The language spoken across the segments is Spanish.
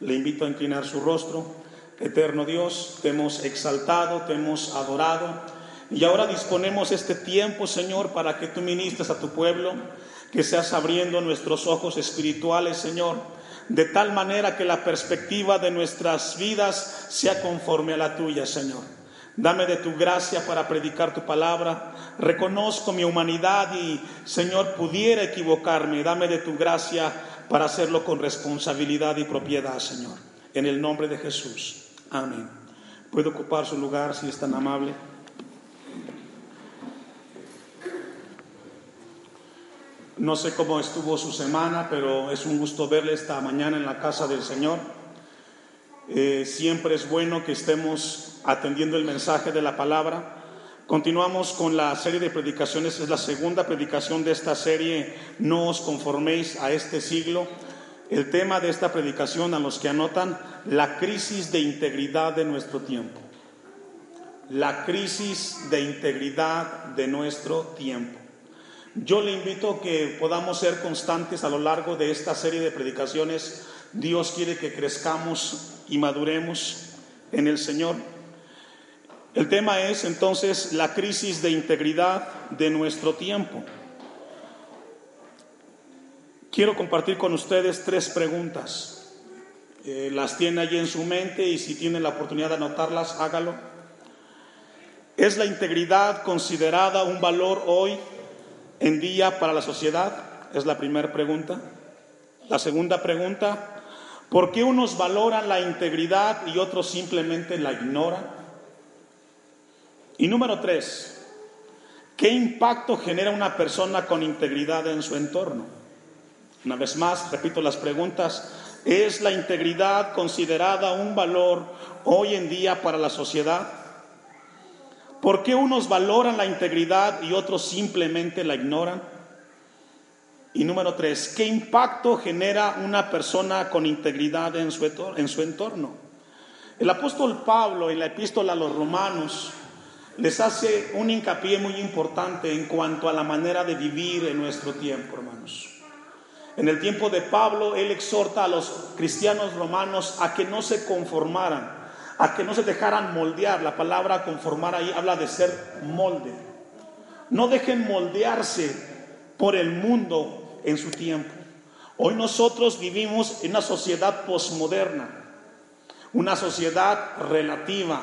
Le invito a inclinar su rostro. Eterno Dios, te hemos exaltado, te hemos adorado y ahora disponemos este tiempo, Señor, para que tú ministres a tu pueblo, que seas abriendo nuestros ojos espirituales, Señor, de tal manera que la perspectiva de nuestras vidas sea conforme a la tuya, Señor. Dame de tu gracia para predicar tu palabra. Reconozco mi humanidad y, Señor, pudiera equivocarme. Dame de tu gracia para hacerlo con responsabilidad y propiedad, Señor. En el nombre de Jesús. Amén. ¿Puede ocupar su lugar si es tan amable? No sé cómo estuvo su semana, pero es un gusto verle esta mañana en la casa del Señor. Eh, siempre es bueno que estemos atendiendo el mensaje de la palabra. Continuamos con la serie de predicaciones, es la segunda predicación de esta serie, No os conforméis a este siglo. El tema de esta predicación, a los que anotan, la crisis de integridad de nuestro tiempo. La crisis de integridad de nuestro tiempo. Yo le invito a que podamos ser constantes a lo largo de esta serie de predicaciones. Dios quiere que crezcamos y maduremos en el Señor. El tema es entonces la crisis de integridad de nuestro tiempo. Quiero compartir con ustedes tres preguntas. Eh, las tiene allí en su mente y si tiene la oportunidad de anotarlas, hágalo. ¿Es la integridad considerada un valor hoy en día para la sociedad? Es la primera pregunta. La segunda pregunta, ¿por qué unos valoran la integridad y otros simplemente la ignoran? Y número tres, ¿qué impacto genera una persona con integridad en su entorno? Una vez más, repito las preguntas, ¿es la integridad considerada un valor hoy en día para la sociedad? ¿Por qué unos valoran la integridad y otros simplemente la ignoran? Y número tres, ¿qué impacto genera una persona con integridad en su, en su entorno? El apóstol Pablo en la epístola a los romanos les hace un hincapié muy importante en cuanto a la manera de vivir en nuestro tiempo, hermanos. En el tiempo de Pablo, él exhorta a los cristianos romanos a que no se conformaran, a que no se dejaran moldear. La palabra conformar ahí habla de ser molde. No dejen moldearse por el mundo en su tiempo. Hoy nosotros vivimos en una sociedad posmoderna, una sociedad relativa,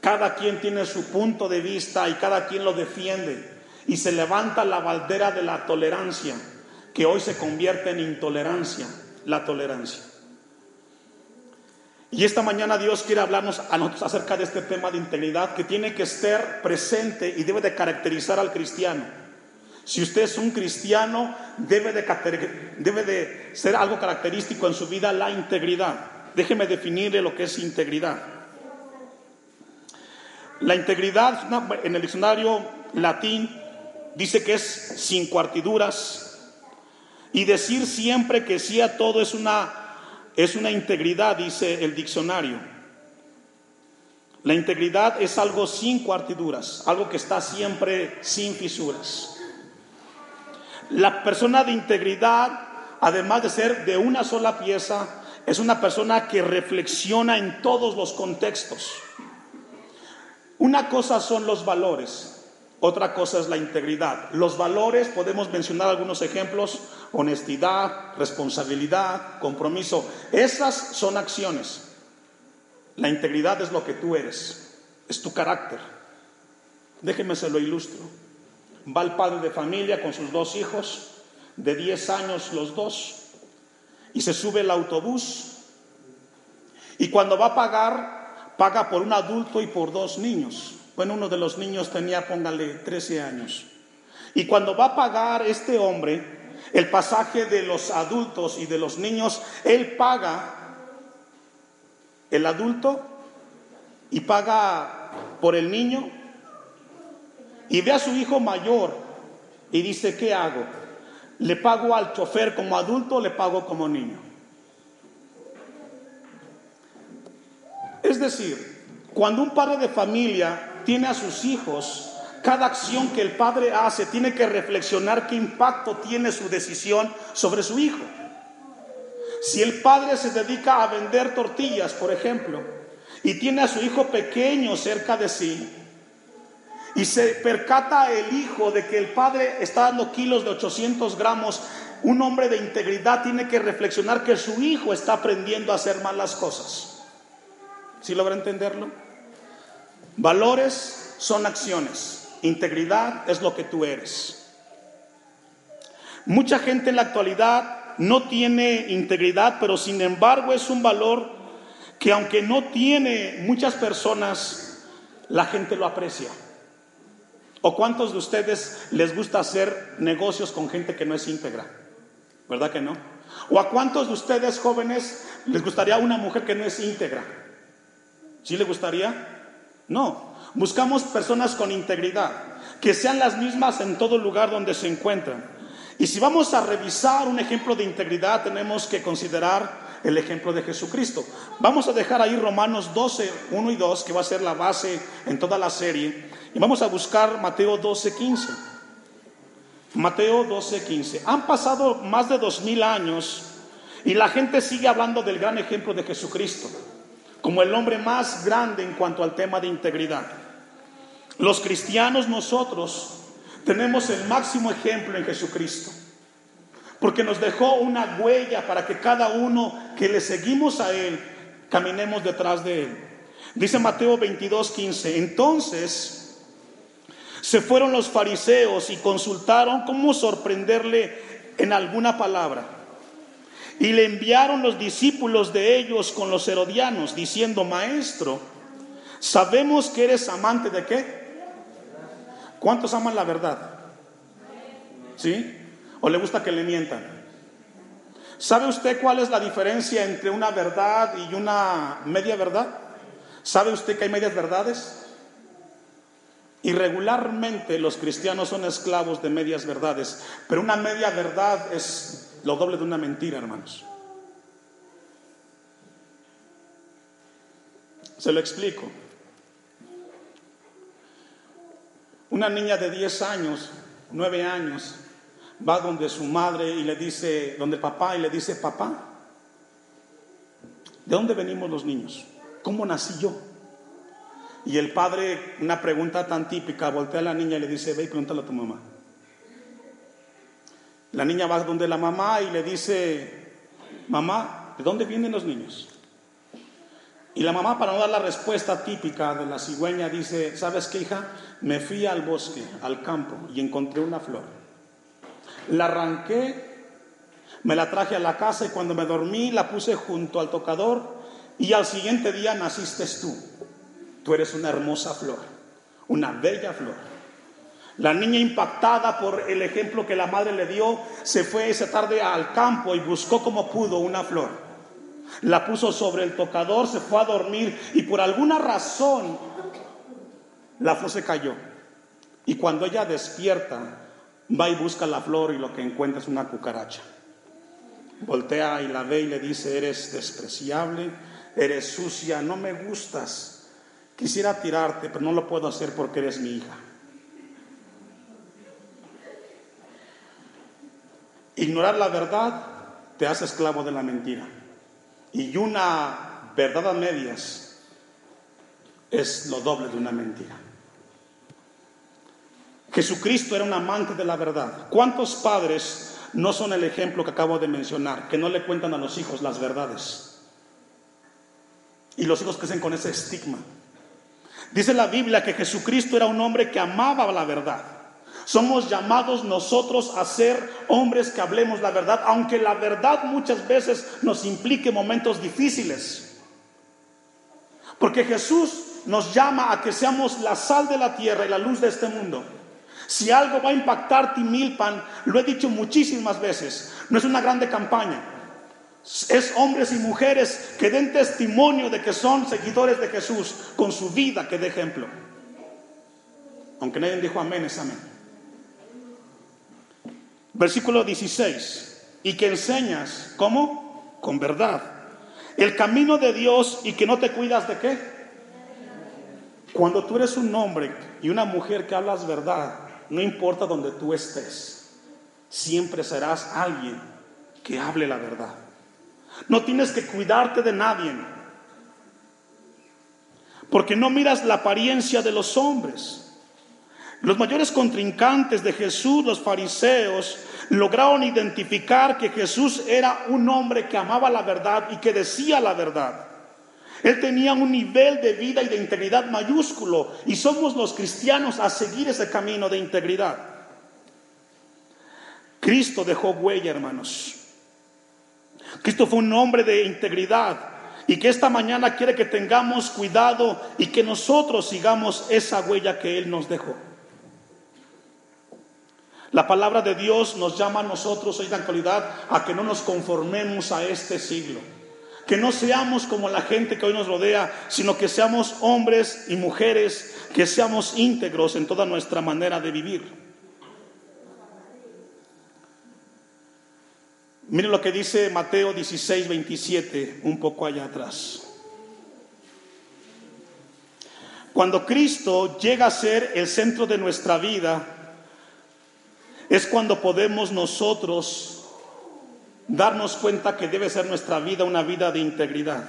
cada quien tiene su punto de vista y cada quien lo defiende. Y se levanta la baldera de la tolerancia, que hoy se convierte en intolerancia, la tolerancia. Y esta mañana Dios quiere hablarnos a nosotros acerca de este tema de integridad que tiene que estar presente y debe de caracterizar al cristiano. Si usted es un cristiano, debe de, debe de ser algo característico en su vida la integridad. Déjeme definirle lo que es integridad. La integridad en el diccionario latín dice que es sin cuartiduras y decir siempre que sí a todo es una, es una integridad, dice el diccionario. La integridad es algo sin cuartiduras, algo que está siempre sin fisuras. La persona de integridad, además de ser de una sola pieza, es una persona que reflexiona en todos los contextos. Una cosa son los valores, otra cosa es la integridad. Los valores, podemos mencionar algunos ejemplos, honestidad, responsabilidad, compromiso. Esas son acciones. La integridad es lo que tú eres, es tu carácter. Déjeme se lo ilustro. Va el padre de familia con sus dos hijos, de 10 años los dos, y se sube el autobús. Y cuando va a pagar, paga por un adulto y por dos niños. Bueno, uno de los niños tenía, póngale, 13 años. Y cuando va a pagar este hombre el pasaje de los adultos y de los niños, él paga el adulto y paga por el niño y ve a su hijo mayor y dice, ¿qué hago? ¿Le pago al chofer como adulto o le pago como niño? Es decir, cuando un padre de familia tiene a sus hijos, cada acción que el padre hace tiene que reflexionar qué impacto tiene su decisión sobre su hijo. Si el padre se dedica a vender tortillas, por ejemplo, y tiene a su hijo pequeño cerca de sí, y se percata el hijo de que el padre está dando kilos de 800 gramos, un hombre de integridad tiene que reflexionar que su hijo está aprendiendo a hacer malas cosas. ¿Sí logra entenderlo? Valores son acciones, integridad es lo que tú eres. Mucha gente en la actualidad no tiene integridad, pero sin embargo es un valor que aunque no tiene muchas personas, la gente lo aprecia. ¿O cuántos de ustedes les gusta hacer negocios con gente que no es íntegra? ¿Verdad que no? ¿O a cuántos de ustedes jóvenes les gustaría una mujer que no es íntegra? ¿Sí le gustaría? No. Buscamos personas con integridad, que sean las mismas en todo lugar donde se encuentran. Y si vamos a revisar un ejemplo de integridad, tenemos que considerar el ejemplo de Jesucristo. Vamos a dejar ahí Romanos 12, 1 y 2, que va a ser la base en toda la serie. Y vamos a buscar Mateo 12, 15. Mateo 12, 15. Han pasado más de dos mil años y la gente sigue hablando del gran ejemplo de Jesucristo como el hombre más grande en cuanto al tema de integridad. Los cristianos nosotros tenemos el máximo ejemplo en Jesucristo, porque nos dejó una huella para que cada uno que le seguimos a Él caminemos detrás de Él. Dice Mateo 22, 15, entonces se fueron los fariseos y consultaron cómo sorprenderle en alguna palabra. Y le enviaron los discípulos de ellos con los herodianos, diciendo, Maestro, sabemos que eres amante de qué? ¿Cuántos aman la verdad? ¿Sí? ¿O le gusta que le mientan? ¿Sabe usted cuál es la diferencia entre una verdad y una media verdad? ¿Sabe usted que hay medias verdades? Y regularmente los cristianos son esclavos de medias verdades, pero una media verdad es lo doble de una mentira, hermanos. Se lo explico. Una niña de 10 años, 9 años, va donde su madre y le dice, donde el papá y le dice, papá, ¿de dónde venimos los niños? ¿Cómo nací yo? Y el padre, una pregunta tan típica, voltea a la niña y le dice, ve y pregúntale a tu mamá. La niña va donde la mamá y le dice, mamá, ¿de dónde vienen los niños? Y la mamá, para no dar la respuesta típica de la cigüeña, dice, ¿sabes qué, hija? Me fui al bosque, al campo, y encontré una flor. La arranqué, me la traje a la casa y cuando me dormí la puse junto al tocador y al siguiente día naciste tú. Tú eres una hermosa flor, una bella flor. La niña impactada por el ejemplo que la madre le dio, se fue esa tarde al campo y buscó como pudo una flor. La puso sobre el tocador, se fue a dormir y por alguna razón la flor se cayó. Y cuando ella despierta, va y busca la flor y lo que encuentra es una cucaracha. Voltea y la ve y le dice, eres despreciable, eres sucia, no me gustas. Quisiera tirarte, pero no lo puedo hacer porque eres mi hija. Ignorar la verdad te hace esclavo de la mentira. Y una verdad a medias es lo doble de una mentira. Jesucristo era un amante de la verdad. ¿Cuántos padres no son el ejemplo que acabo de mencionar, que no le cuentan a los hijos las verdades? Y los hijos crecen con ese estigma. Dice la Biblia que Jesucristo era un hombre que amaba la verdad. Somos llamados nosotros a ser hombres que hablemos la verdad, aunque la verdad muchas veces nos implique momentos difíciles. Porque Jesús nos llama a que seamos la sal de la tierra y la luz de este mundo. Si algo va a impactar Timilpan, lo he dicho muchísimas veces, no es una grande campaña. Es hombres y mujeres que den testimonio de que son seguidores de Jesús con su vida que de ejemplo. Aunque nadie dijo amén, es amén. Versículo 16. Y que enseñas, ¿cómo? Con verdad. El camino de Dios y que no te cuidas de qué? Cuando tú eres un hombre y una mujer que hablas verdad, no importa donde tú estés, siempre serás alguien que hable la verdad. No tienes que cuidarte de nadie, porque no miras la apariencia de los hombres. Los mayores contrincantes de Jesús, los fariseos, lograron identificar que Jesús era un hombre que amaba la verdad y que decía la verdad. Él tenía un nivel de vida y de integridad mayúsculo y somos los cristianos a seguir ese camino de integridad. Cristo dejó huella, hermanos. Cristo fue un hombre de integridad y que esta mañana quiere que tengamos cuidado y que nosotros sigamos esa huella que Él nos dejó. La palabra de Dios nos llama a nosotros hoy en la actualidad a que no nos conformemos a este siglo, que no seamos como la gente que hoy nos rodea, sino que seamos hombres y mujeres, que seamos íntegros en toda nuestra manera de vivir. Miren lo que dice Mateo 16, 27, un poco allá atrás. Cuando Cristo llega a ser el centro de nuestra vida, es cuando podemos nosotros darnos cuenta que debe ser nuestra vida una vida de integridad.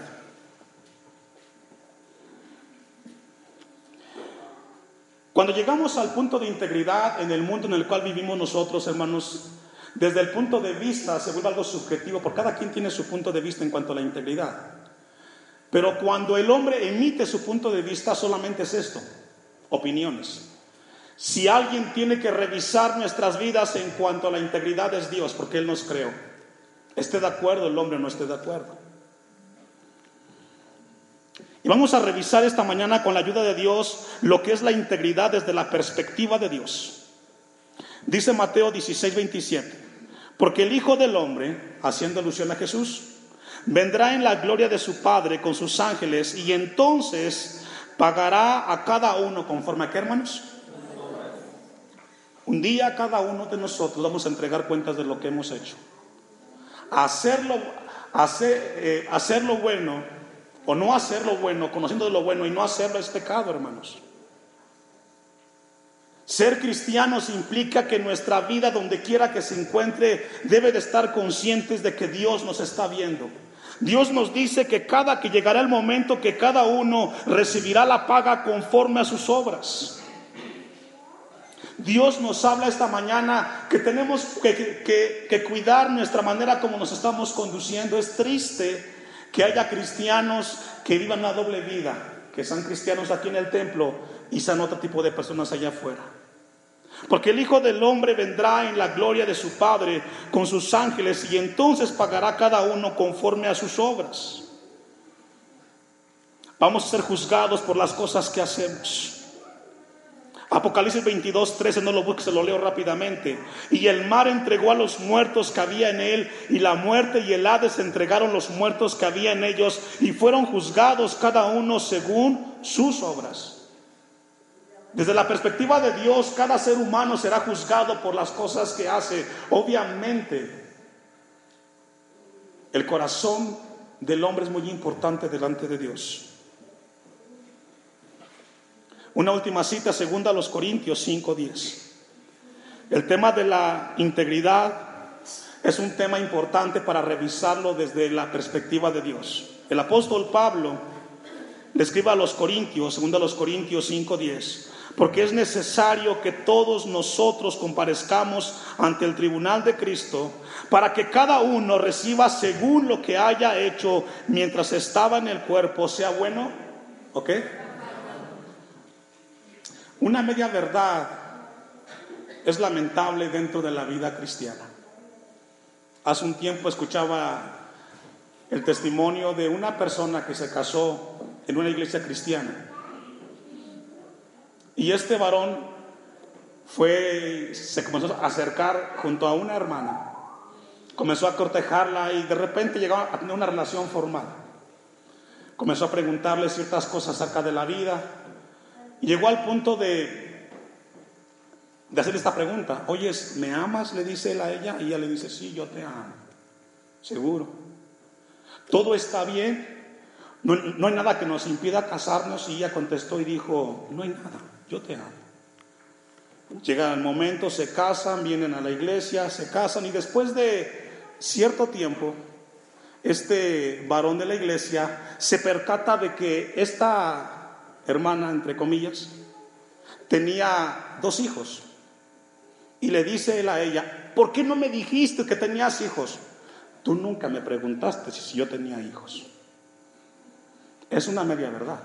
Cuando llegamos al punto de integridad en el mundo en el cual vivimos nosotros, hermanos, desde el punto de vista se vuelve algo subjetivo, porque cada quien tiene su punto de vista en cuanto a la integridad. Pero cuando el hombre emite su punto de vista, solamente es esto, opiniones. Si alguien tiene que revisar nuestras vidas en cuanto a la integridad es Dios, porque Él nos creó. Esté de acuerdo el hombre no esté de acuerdo. Y vamos a revisar esta mañana con la ayuda de Dios lo que es la integridad desde la perspectiva de Dios. Dice Mateo 16, 27, porque el Hijo del Hombre, haciendo alusión a Jesús, vendrá en la gloria de su Padre con sus ángeles y entonces pagará a cada uno conforme a qué hermanos? Un día cada uno de nosotros vamos a entregar cuentas de lo que hemos hecho. Hacerlo, hacer, eh, hacerlo bueno o no hacerlo bueno, conociendo de lo bueno y no hacerlo es pecado, hermanos. Ser cristianos implica que nuestra vida, donde quiera que se encuentre, debe de estar conscientes de que Dios nos está viendo. Dios nos dice que cada que llegará el momento que cada uno recibirá la paga conforme a sus obras. Dios nos habla esta mañana que tenemos que, cuidar nuestra manera como nos estamos conduciendo. Es triste que haya cristianos que vivan una doble vida, que sean cristianos aquí en el templo y sean otro tipo de personas allá afuera. Porque el Hijo del Hombre vendrá en la gloria de su Padre con sus ángeles y entonces pagará cada uno conforme a sus obras. Vamos a ser juzgados por las cosas que hacemos. Apocalipsis 22, 13, no lo busques, se lo leo rápidamente. Y el mar entregó a los muertos que había en él, y la muerte y el Hades entregaron los muertos que había en ellos, y fueron juzgados cada uno según sus obras. Desde la perspectiva de Dios, cada ser humano será juzgado por las cosas que hace. Obviamente, el corazón del hombre es muy importante delante de Dios. Una última cita, segunda a los Corintios 5:10. El tema de la integridad es un tema importante para revisarlo desde la perspectiva de Dios. El apóstol Pablo le escribe a los Corintios, segunda a los Corintios 5:10, porque es necesario que todos nosotros comparezcamos ante el tribunal de Cristo para que cada uno reciba según lo que haya hecho mientras estaba en el cuerpo, sea bueno, ¿ok? Una media verdad es lamentable dentro de la vida cristiana. Hace un tiempo escuchaba el testimonio de una persona que se casó en una iglesia cristiana. Y este varón fue, se comenzó a acercar junto a una hermana comenzó a cortejarla y de repente llegó a tener una relación formal. Comenzó a preguntarle ciertas cosas acerca de la vida llegó al punto de, de hacer esta pregunta. Oye, ¿me amas? Le dice él a ella y ella le dice, sí, yo te amo. Seguro. Todo está bien. No, no hay nada que nos impida casarnos y ella contestó y dijo, no hay nada, yo te amo. Llega el momento, se casan, vienen a la iglesia, se casan y después de cierto tiempo, este varón de la iglesia se percata de que esta hermana, entre comillas, tenía dos hijos. Y le dice él a ella, ¿por qué no me dijiste que tenías hijos? Tú nunca me preguntaste si yo tenía hijos. Es una media verdad.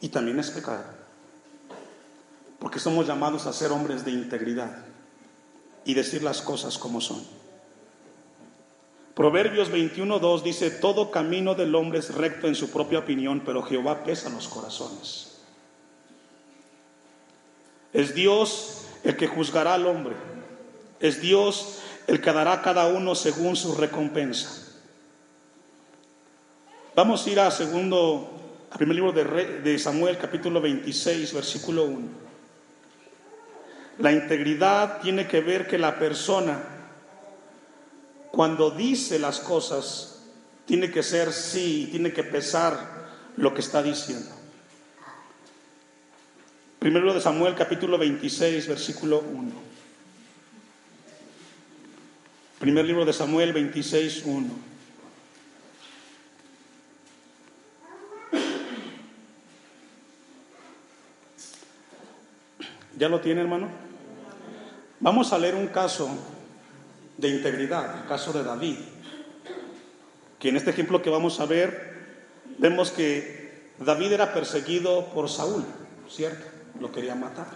Y también es pecado porque somos llamados a ser hombres de integridad y decir las cosas como son. Proverbios 21.2 dice, todo camino del hombre es recto en su propia opinión, pero Jehová pesa los corazones. Es Dios el que juzgará al hombre. Es Dios el que dará a cada uno según su recompensa. Vamos a ir a segundo, al primer libro de, de Samuel, capítulo 26, versículo 1. La integridad tiene que ver que la persona, cuando dice las cosas, tiene que ser sí, tiene que pesar lo que está diciendo. Primero de Samuel capítulo 26, versículo 1. Primer libro de Samuel 26, 1. ¿Ya lo tiene, hermano? Vamos a leer un caso de integridad, el caso de David, que en este ejemplo que vamos a ver, vemos que David era perseguido por Saúl, ¿cierto? Lo quería matar.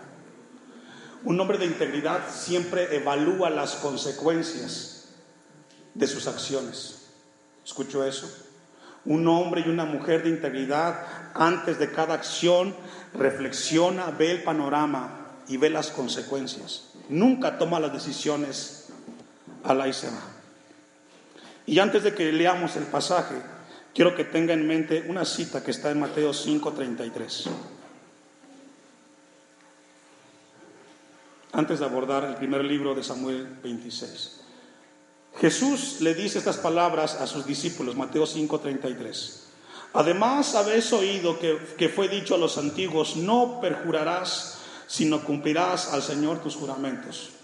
Un hombre de integridad siempre evalúa las consecuencias de sus acciones. ¿Escucho eso? Un hombre y una mujer de integridad, antes de cada acción, reflexiona, ve el panorama y ve las consecuencias nunca toma las decisiones a la se Y antes de que leamos el pasaje, quiero que tenga en mente una cita que está en Mateo 5:33. Antes de abordar el primer libro de Samuel 26. Jesús le dice estas palabras a sus discípulos, Mateo 5:33. Además habéis oído que, que fue dicho a los antiguos, no perjurarás sino cumplirás al Señor tus juramentos.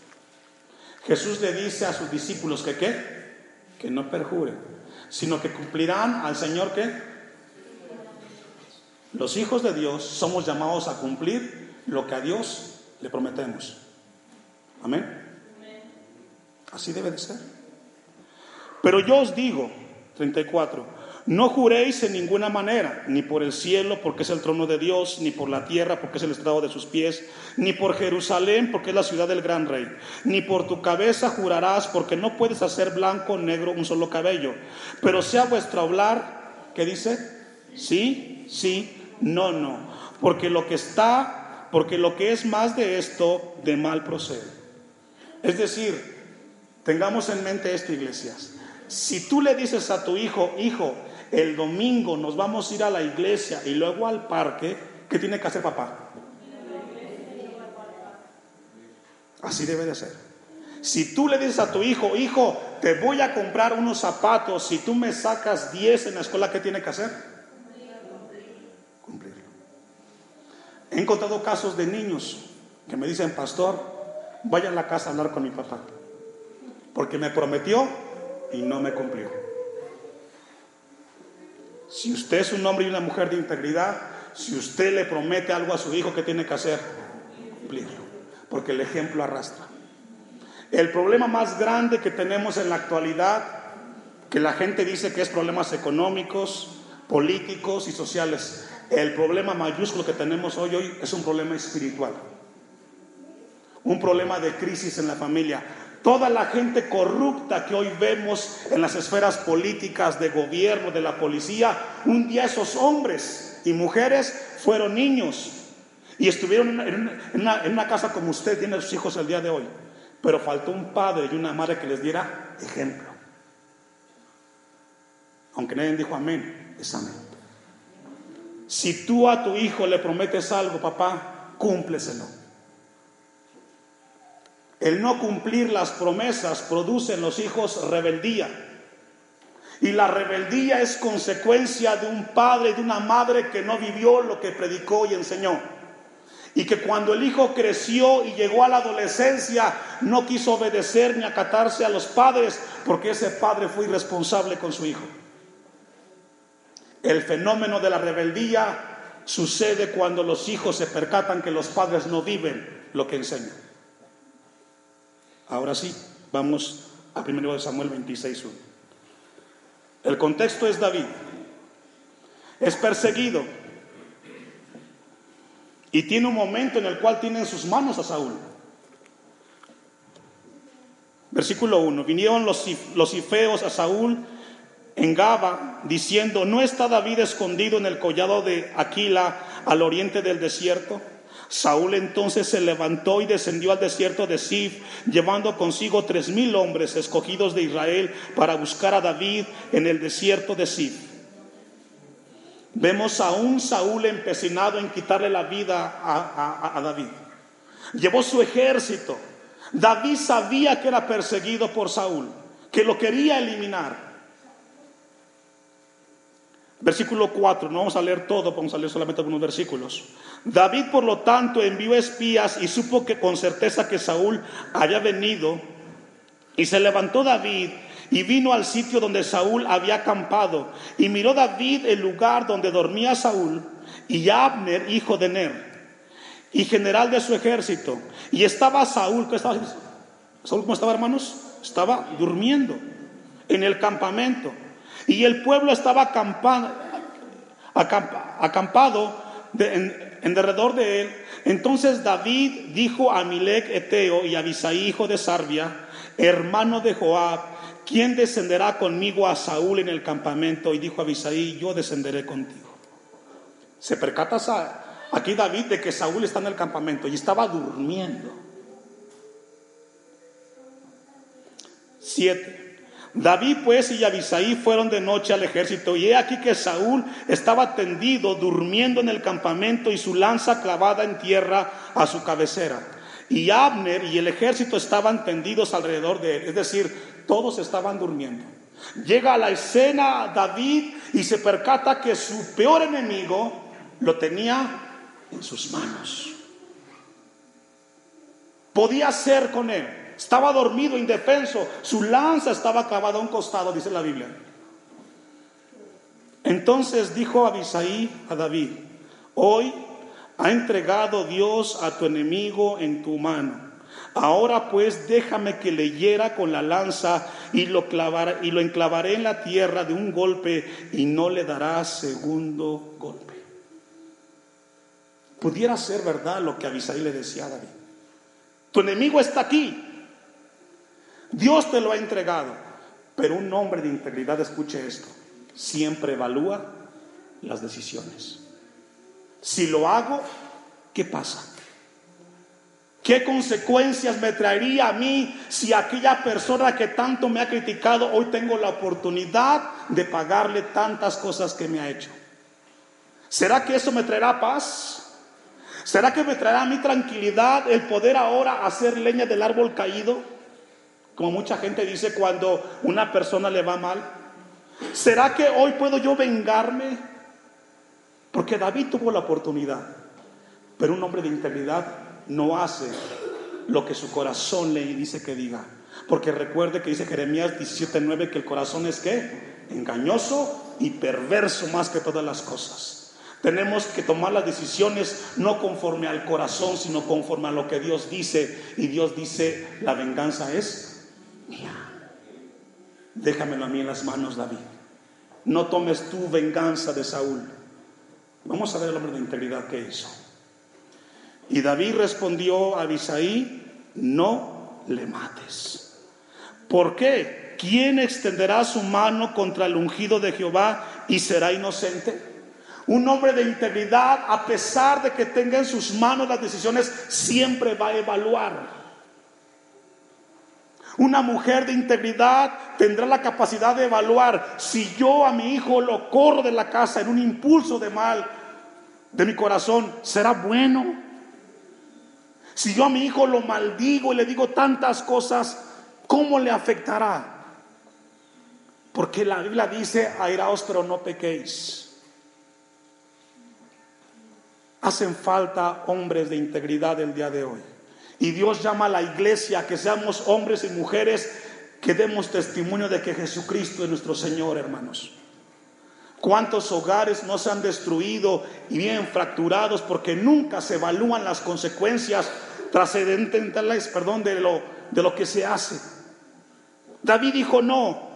Jesús le dice a sus discípulos que qué? Que no perjuren, sino que cumplirán al Señor qué? Los hijos de Dios somos llamados a cumplir lo que a Dios le prometemos. Amén. Así debe de ser. Pero yo os digo, 34, no juréis en ninguna manera, ni por el cielo, porque es el trono de Dios, ni por la tierra, porque es el estrado de sus pies, ni por Jerusalén, porque es la ciudad del gran rey, ni por tu cabeza jurarás, porque no puedes hacer blanco o negro un solo cabello. Pero sea vuestro hablar, ¿qué dice? Sí, sí, no, no. Porque lo que está, porque lo que es más de esto, de mal procede. Es decir, tengamos en mente esto, iglesias. Si tú le dices a tu hijo, hijo, el domingo nos vamos a ir a la iglesia y luego al parque, ¿qué tiene que hacer papá? Así debe de ser. Si tú le dices a tu hijo, hijo, te voy a comprar unos zapatos, si tú me sacas 10 en la escuela, ¿qué tiene que hacer? Cumplirlo. He encontrado casos de niños que me dicen, pastor, vaya a la casa a hablar con mi papá, porque me prometió y no me cumplió. Si usted es un hombre y una mujer de integridad, si usted le promete algo a su hijo, ¿qué tiene que hacer? Cumplirlo, porque el ejemplo arrastra. El problema más grande que tenemos en la actualidad, que la gente dice que es problemas económicos, políticos y sociales, el problema mayúsculo que tenemos hoy, hoy es un problema espiritual, un problema de crisis en la familia, Toda la gente corrupta que hoy vemos en las esferas políticas, de gobierno, de la policía, un día esos hombres y mujeres fueron niños y estuvieron en una, casa como usted tiene sus hijos el día de hoy. pero faltó un padre y una madre que les diera ejemplo. Aunque nadie dijo amén, es amén. Si tú a tu hijo le prometes algo, papá, cúmpleselo. El no cumplir las promesas produce en los hijos rebeldía. Y la rebeldía es consecuencia de un padre y de una madre que no vivió lo que predicó y enseñó. Y que cuando el hijo creció y llegó a la adolescencia, no quiso obedecer ni acatarse a los padres, porque ese padre fue irresponsable con su hijo. El fenómeno de la rebeldía sucede cuando los hijos se percatan que los padres no viven lo que enseñan. Ahora sí, vamos a 1 Samuel 26.1. El contexto es David. Es perseguido. Y tiene un momento en el cual tiene en sus manos a Saúl. Versículo 1. Vinieron los, los a Saúl en Gaba, diciendo, ¿no está David escondido en el collado de Aquila al oriente del desierto? Saúl entonces se levantó y descendió al desierto de Sif, llevando consigo tres mil hombres escogidos de Israel para buscar a David en el desierto de Sif. Vemos a un Saúl empecinado en quitarle la vida a, a David. Llevó su ejército. David sabía que era perseguido por Saúl, que lo quería eliminar. Versículo 4, no vamos a leer todo, vamos a leer solamente algunos versículos. David, por lo tanto, envió espías y supo que con certeza que Saúl había venido. Y se levantó David y vino al sitio donde Saúl había acampado. Y miró David el lugar donde dormía Saúl y Abner, hijo de Ner, y general de su ejército. Y estaba Saúl, ¿qué estaba? Saúl, ¿cómo estaba, hermanos? Estaba durmiendo en el campamento. Y el pueblo estaba acampado en, derredor de él. Entonces David dijo a Milec Eteo y a Abisaí, hijo de Sarbia, hermano de Joab, ¿quién descenderá conmigo a Saúl en el campamento? Y dijo a Abisaí, yo descenderé contigo. Se percata aquí David de que Saúl está en el campamento y estaba durmiendo. Siete. David pues y Abisaí fueron de noche al ejército y he aquí que Saúl estaba tendido durmiendo en el campamento y su lanza clavada en tierra a su cabecera. Y Abner y el ejército estaban tendidos alrededor de él, es decir, todos estaban durmiendo. Llega a la escena David y se percata que su peor enemigo lo tenía en sus manos. Podía ser con él. Estaba dormido, indefenso. Su lanza estaba clavada a un costado, dice la Biblia. Entonces dijo Abisaí a David, hoy ha entregado Dios a tu enemigo en tu mano. Ahora pues déjame que le hiera con la lanza y lo, y lo enclavaré en la tierra de un golpe y no le dará segundo golpe. Pudiera ser verdad lo que Abisaí le decía a David. Tu enemigo está aquí, Dios te lo ha entregado. Pero un hombre de integridad, escuche esto, siempre evalúa las decisiones. Si lo hago, ¿qué pasa? ¿Qué consecuencias me traería a mí si aquella persona que tanto me ha criticado hoy tengo la oportunidad de pagarle tantas cosas que me ha hecho? ¿Será que eso me traerá paz? ¿Será que me traerá a mí tranquilidad el poder ahora hacer leña del árbol caído? Como mucha gente dice cuando una persona le va mal. ¿Será que hoy puedo yo vengarme? Porque David tuvo la oportunidad, pero un hombre de integridad no hace lo que su corazón le dice que diga. Porque recuerde que dice Jeremías 17:9 que el corazón es que engañoso y perverso más que todas las cosas. Tenemos que tomar las decisiones no conforme al corazón, sino conforme a lo que Dios dice. Y Dios dice, la venganza es mía. Déjamelo a mí en las manos, David. No tomes tu venganza de Saúl. Vamos a ver el hombre de integridad que hizo. Y David respondió a Abisaí, no le mates. ¿Por qué? ¿Quién extenderá su mano contra el ungido de Jehová y será inocente? Un hombre de integridad, a pesar de que tenga en sus manos las decisiones, siempre va a evaluar Una mujer de integridad tendrá la capacidad de evaluar si yo a mi hijo lo corro de la casa en un impulso de mal de mi corazón, ¿será bueno? Si yo a mi hijo lo maldigo y le digo tantas cosas, ¿cómo le afectará? Porque la Biblia dice, airaos pero no pequéis. Hacen falta hombres de integridad el día de hoy. Y Dios llama a la iglesia que seamos hombres y mujeres que demos testimonio de que Jesucristo es nuestro Señor, hermanos. ¿Cuántos hogares no se han destruido y bien fracturados porque nunca se evalúan las consecuencias trascendentales, perdón, de lo, de lo que se hace? David dijo no,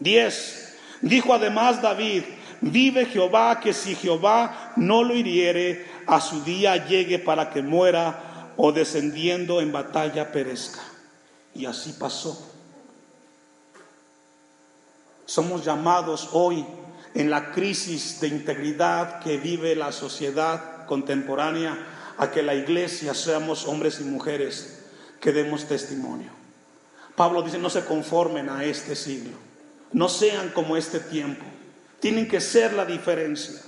10. Dijo además David, vive Jehová que si Jehová no lo hiriere, a su día llegue para que muera o descendiendo en batalla perezca. Y así pasó. Somos llamados hoy en la crisis de integridad que vive la sociedad contemporánea a que la iglesia seamos hombres y mujeres que demos testimonio. Pablo dice, no se conformen a este siglo no sean como este tiempo. Tienen que ser la diferencia.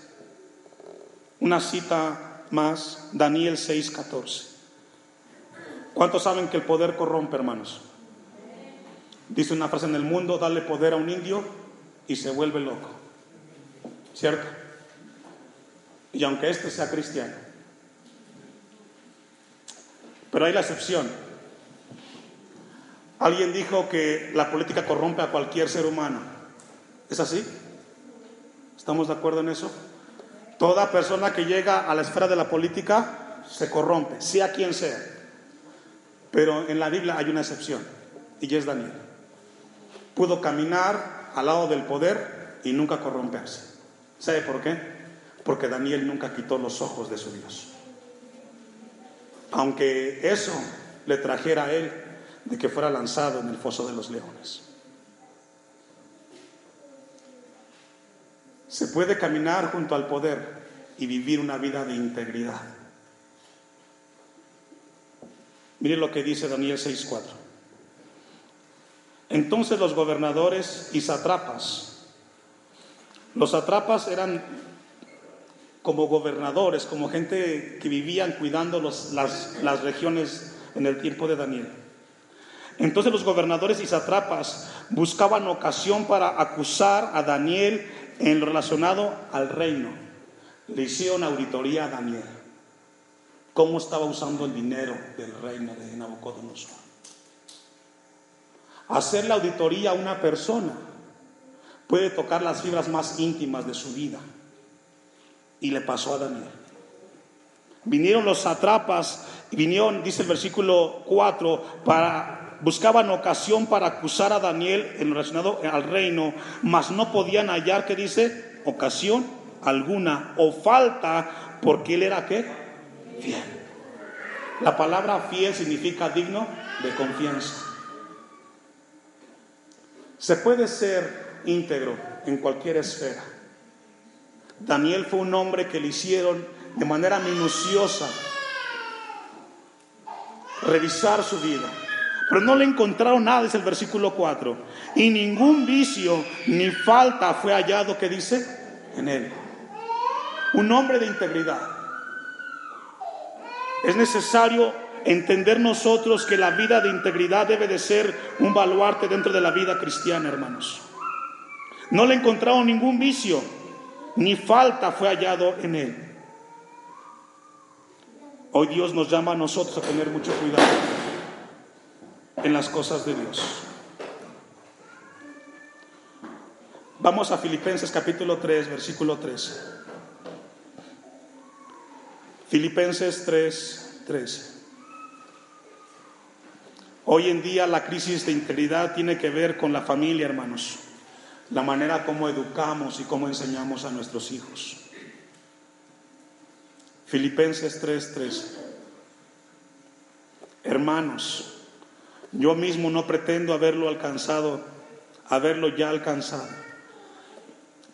Una cita más, Daniel 6:14. ¿Cuántos saben que el poder corrompe, hermanos? Dice una frase en el mundo, dale poder a un indio y se vuelve loco. ¿Cierto? Y aunque este sea cristiano. Pero hay la excepción. Alguien dijo que la política corrompe a cualquier ser humano. ¿Es así? ¿Estamos de acuerdo en eso? Toda persona que llega a la esfera de la política se corrompe, sea quien sea. Pero en la Biblia hay una excepción, y es Daniel. Pudo caminar al lado del poder y nunca corromperse. ¿Sabe por qué? Porque Daniel nunca quitó los ojos de su Dios. Aunque eso le trajera a él de que fuera lanzado en el foso de los leones. Se puede caminar junto al poder y vivir una vida de integridad. Mire lo que dice Daniel 6:4. Entonces los gobernadores y satrapas, los satrapas eran como gobernadores, como gente que vivían cuidando las, las regiones en el tiempo de Daniel. Entonces los gobernadores y satrapas buscaban ocasión para acusar a Daniel en lo relacionado al reino. Le hicieron auditoría a Daniel. ¿Cómo estaba usando el dinero del reino de Nabucodonosor? Hacer la auditoría a una persona puede tocar las fibras más íntimas de su vida. Y le pasó a Daniel. Vinieron los satrapas, y vinieron, dice el versículo 4, para buscaban ocasión para acusar a Daniel en relacionado al reino, mas no podían hallar, que dice, ocasión alguna o falta, porque él era qué? La palabra fiel significa digno de confianza. Se puede ser íntegro en cualquier esfera. Daniel fue un hombre que le hicieron de manera minuciosa revisar su vida pero no le encontraron nada, dice el versículo 4. Y ningún vicio ni falta fue hallado, que dice, en él. Un hombre de integridad. Es necesario entender nosotros que la vida de integridad debe de ser un baluarte dentro de la vida cristiana, hermanos. No le encontraron ningún vicio, ni falta fue hallado en él. Hoy Dios nos llama a nosotros a tener mucho cuidado en las cosas de Dios. Vamos a Filipenses capítulo 3, versículo 13. Filipenses 3, 13. Hoy en día la crisis de integridad tiene que ver con la familia, hermanos. La manera como educamos y cómo enseñamos a nuestros hijos. Filipenses 3, 13. Hermanos, yo mismo no pretendo haberlo alcanzado, haberlo ya alcanzado.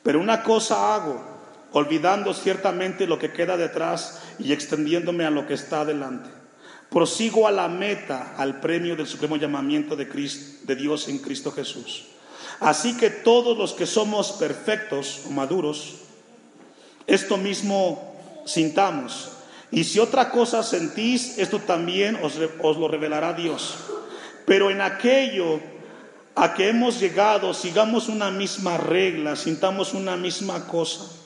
Pero una cosa hago, olvidando ciertamente lo que queda detrás y extendiéndome a lo que está adelante. prosigo a la meta, al premio del supremo llamamiento de, Dios en Cristo Jesús. Así que todos los que somos perfectos o maduros, esto mismo sintamos. Y si otra cosa sentís, esto también os, os lo revelará Dios. Pero en aquello a que hemos llegado, sigamos una misma regla, sintamos una misma cosa.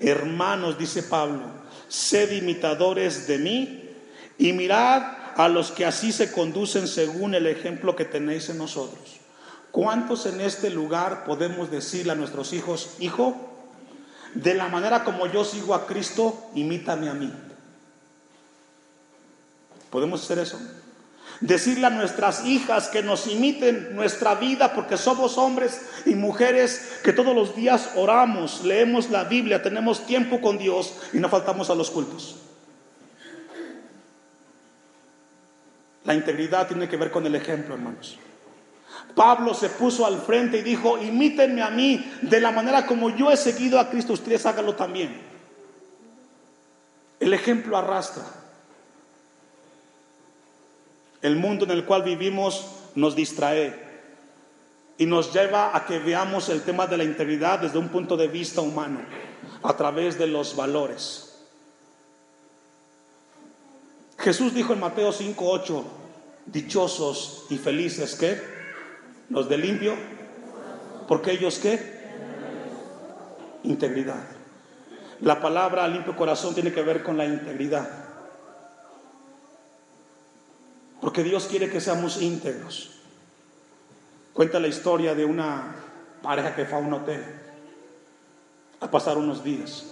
Hermanos, dice Pablo, sed imitadores de mí y mirad a los que así se conducen según el ejemplo que tenéis en nosotros. ¿Cuántos en este lugar podemos decirle a nuestros hijos, hijo, de la manera como yo sigo a Cristo, imítame a mí? ¿Podemos hacer eso? Decirle a nuestras hijas que nos imiten nuestra vida porque somos hombres y mujeres que todos los días oramos, leemos la Biblia, tenemos tiempo con Dios y no faltamos a los cultos. La integridad tiene que ver con el ejemplo, hermanos. Pablo se puso al frente y dijo, imítenme a mí de la manera como yo he seguido a Cristo, ustedes háganlo también. El ejemplo arrastra. El mundo en el cual vivimos nos distrae y nos lleva a que veamos el tema de la integridad desde un punto de vista humano, a través de los valores. Jesús dijo en Mateo 5:8, dichosos y felices que los de limpio, porque ellos qué? Integridad. La palabra limpio corazón tiene que ver con la integridad. Porque Dios quiere que seamos íntegros. Cuenta la historia de una pareja que fue a un hotel a pasar unos días.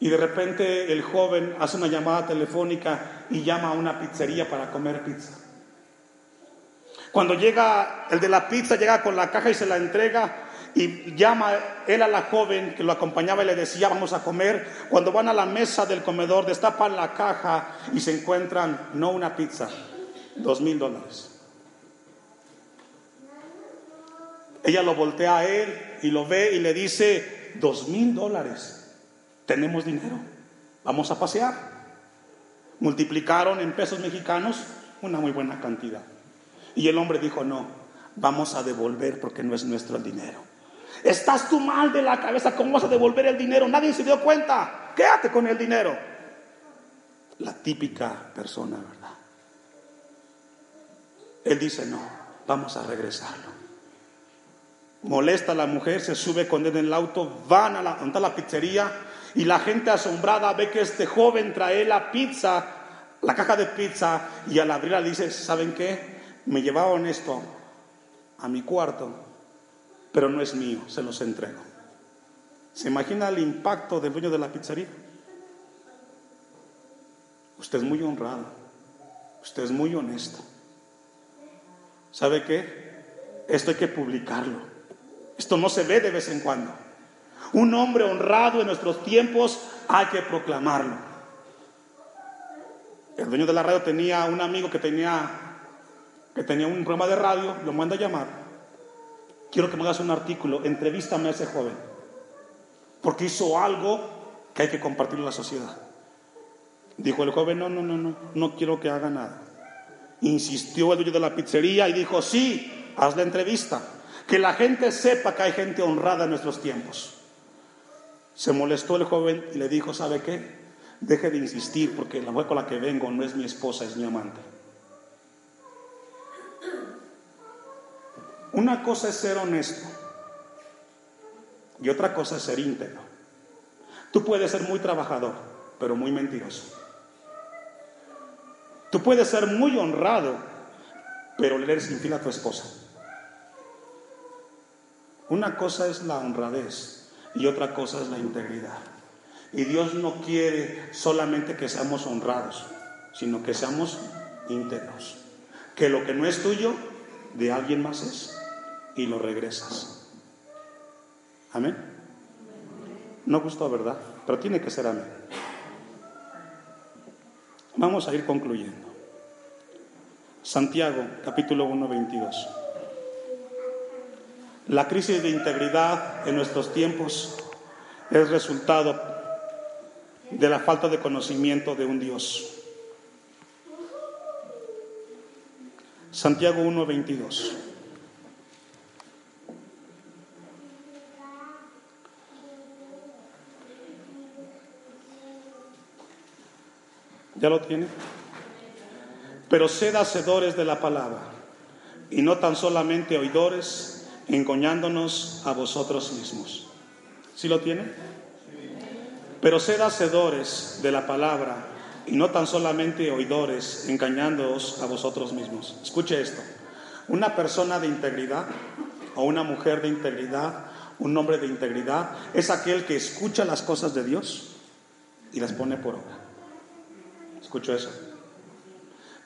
Y de repente el joven hace una llamada telefónica y llama a una pizzería para comer pizza. Cuando llega el de la pizza, llega con la caja y se la entrega y llama él a la joven que lo acompañaba y le decía, vamos a comer. Cuando van a la mesa del comedor, destapan la caja y se encuentran no una pizza, dos mil dólares. Ella lo voltea a él y lo ve y le dice, dos mil dólares tenemos dinero, vamos a pasear. Multiplicaron en pesos mexicanos una muy buena cantidad. Y el hombre dijo, no, vamos a devolver porque no es nuestro el dinero. Estás tú mal de la cabeza, ¿cómo vas a devolver el dinero? Nadie se dio cuenta, quédate con el dinero. La típica persona, ¿verdad? Él dice, no, vamos a regresarlo. Molesta a la mujer, se sube con él en el auto, van a la, a la pizzería, y la gente asombrada ve que este joven trae la pizza, la caja de pizza, y al abrirla dice, ¿saben qué? Me llevaron esto a mi cuarto, pero no es mío, se los entrego. ¿Se imagina el impacto del dueño de la pizzería? Usted es muy honrado, usted es muy honesto. ¿Sabe qué? Esto hay que publicarlo. Esto no se ve de vez en cuando. Un hombre honrado en nuestros tiempos hay que proclamarlo. El dueño de la radio tenía un amigo que tenía, que tenía un programa de radio, lo manda a llamar. Quiero que me hagas un artículo, entrevístame a ese joven, porque hizo algo que hay que compartir en la sociedad. Dijo el joven, no, no, no, no, no quiero que haga nada. Insistió el dueño de la pizzería y dijo, sí, haz la entrevista. Que la gente sepa que hay gente honrada en nuestros tiempos. Se molestó el joven y le dijo, ¿sabe qué? Deje de insistir porque la mujer con la que vengo no es mi esposa, es mi amante. Una cosa es ser honesto y otra cosa es ser íntegro. Tú puedes ser muy trabajador, pero muy mentiroso. Tú puedes ser muy honrado, pero le eres infiel a tu esposa. Una cosa es la honradez y otra cosa es la integridad. Y Dios no quiere solamente que seamos honrados, sino que seamos íntegros. Que lo que no es tuyo, de alguien más es, y lo regresas. Amén. No gustó, ¿verdad? Pero tiene que ser amén. Vamos a ir concluyendo. Santiago, capítulo 1, 22. La crisis de integridad en nuestros tiempos es resultado de la falta de conocimiento de un Dios. Santiago 1:22. ¿Ya lo tiene? Pero sed hacedores de la palabra y no tan solamente oidores, encoñándonos a vosotros mismos. ¿Sí lo tiene? Pero sed hacedores de la palabra y no tan solamente oidores, engañándoos a vosotros mismos. Escuche esto. Una persona de integridad o una mujer de integridad, un hombre de integridad, es aquel que escucha las cosas de Dios y las pone por obra. Escucho eso.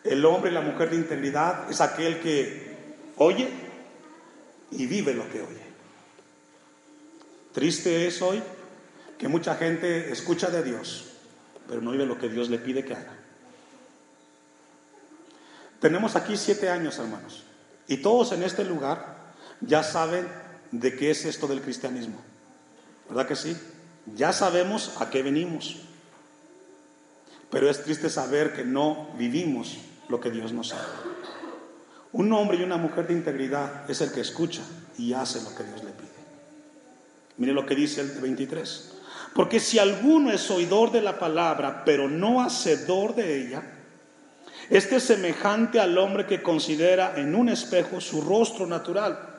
El hombre y la mujer de integridad es aquel que oye y vive lo que oye. Triste es hoy que mucha gente escucha de Dios, pero no vive lo que Dios le pide que haga. Tenemos aquí siete años, hermanos, y todos en este lugar ya saben de qué es esto del cristianismo. ¿Verdad que sí? Ya sabemos a qué venimos. Pero es triste saber que no vivimos lo que Dios nos ha. Un hombre y una mujer de integridad es el que escucha y hace lo que Dios le pide. Mire lo que dice el 23. Porque si alguno es oidor de la palabra, pero no hacedor de ella, este es semejante al hombre que considera en un espejo su rostro natural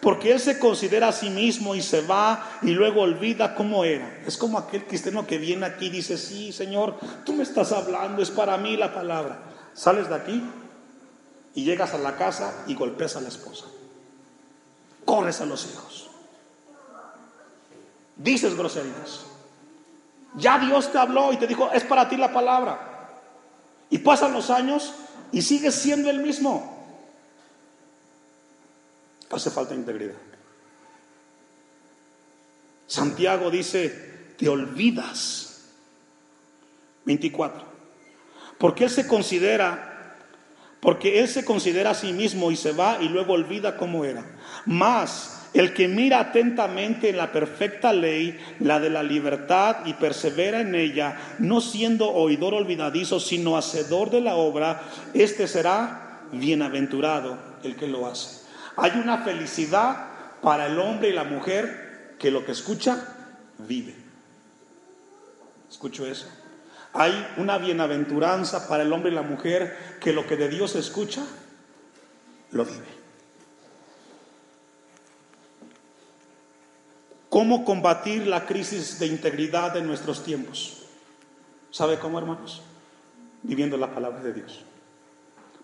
porque él se considera a sí mismo y se va y luego olvida cómo era. Es como aquel cristiano que viene aquí y dice, sí, Señor, tú me estás hablando, es para mí la palabra. Sales de aquí y llegas a la casa y golpeas a la esposa. Corres a los hijos. Dices groserías. Ya Dios te habló y te dijo, es para ti la palabra. Y pasan los años y sigues siendo el mismo. Hace falta integridad. Santiago dice, te olvidas. 24. Porque él se considera, porque él se considera a sí mismo y se va y luego olvida cómo era. Más el que mira atentamente en la perfecta ley, la de la libertad, y persevera en ella, no siendo oidor olvidadizo, sino hacedor de la obra, este será bienaventurado el que lo hace. Hay una felicidad para el hombre y la mujer que lo que escucha, vive. Escucho eso. Hay una bienaventuranza para el hombre y la mujer que lo que de Dios escucha, lo vive. ¿Cómo combatir la crisis de integridad de nuestros tiempos? ¿Sabe cómo, hermanos? Viviendo la palabra de Dios,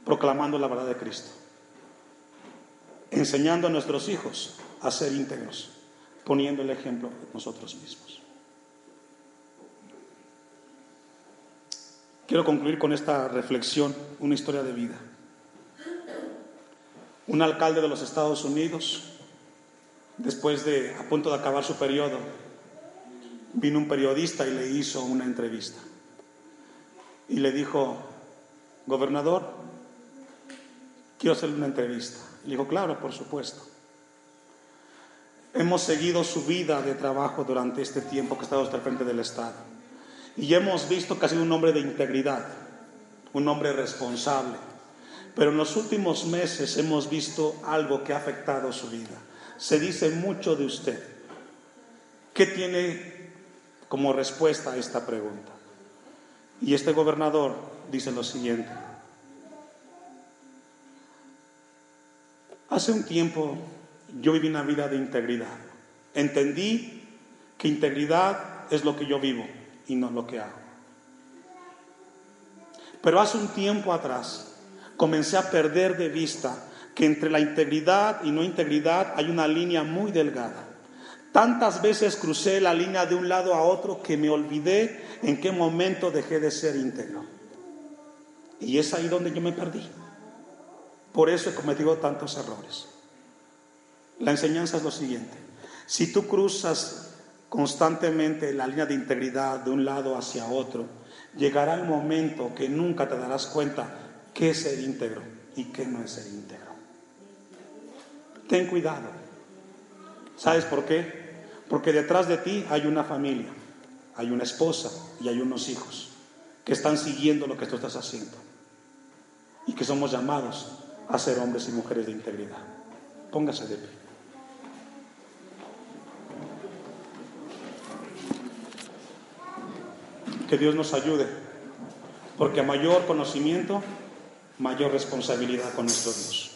proclamando la verdad de Cristo enseñando a nuestros hijos a ser íntegros, poniendo el ejemplo nosotros mismos. Quiero concluir con esta reflexión, una historia de vida. Un alcalde de los Estados Unidos, después de a punto de acabar su periodo, vino un periodista y le hizo una entrevista. Y le dijo, gobernador, quiero hacerle una entrevista. Le dijo, claro, por supuesto. Hemos seguido su vida de trabajo durante este tiempo que ha estado hasta frente del Estado. Y hemos visto que ha sido un hombre de integridad, un hombre responsable. Pero en los últimos meses hemos visto algo que ha afectado su vida. Se dice mucho de usted. ¿Qué tiene como respuesta a esta pregunta? Y este gobernador dice lo siguiente. Hace un tiempo yo viví una vida de integridad. Entendí que integridad es lo que yo vivo y no lo que hago. Pero hace un tiempo atrás comencé a perder de vista que entre la integridad y no integridad hay una línea muy delgada. Tantas veces crucé la línea de un lado a otro que me olvidé en qué momento dejé de ser íntegro. Y es ahí donde yo me perdí. Por eso he cometido tantos errores. La enseñanza es lo siguiente. Si tú cruzas constantemente la línea de integridad de un lado hacia otro, llegará el momento que nunca te darás cuenta qué es ser íntegro y qué no es ser íntegro. Ten cuidado. ¿Sabes por qué? Porque detrás de ti hay una familia, hay una esposa y hay unos hijos que están siguiendo lo que tú estás haciendo y que somos llamados a ser hombres y mujeres de integridad. Póngase de pie. Que Dios nos ayude, porque a mayor conocimiento, mayor responsabilidad con nuestro Dios.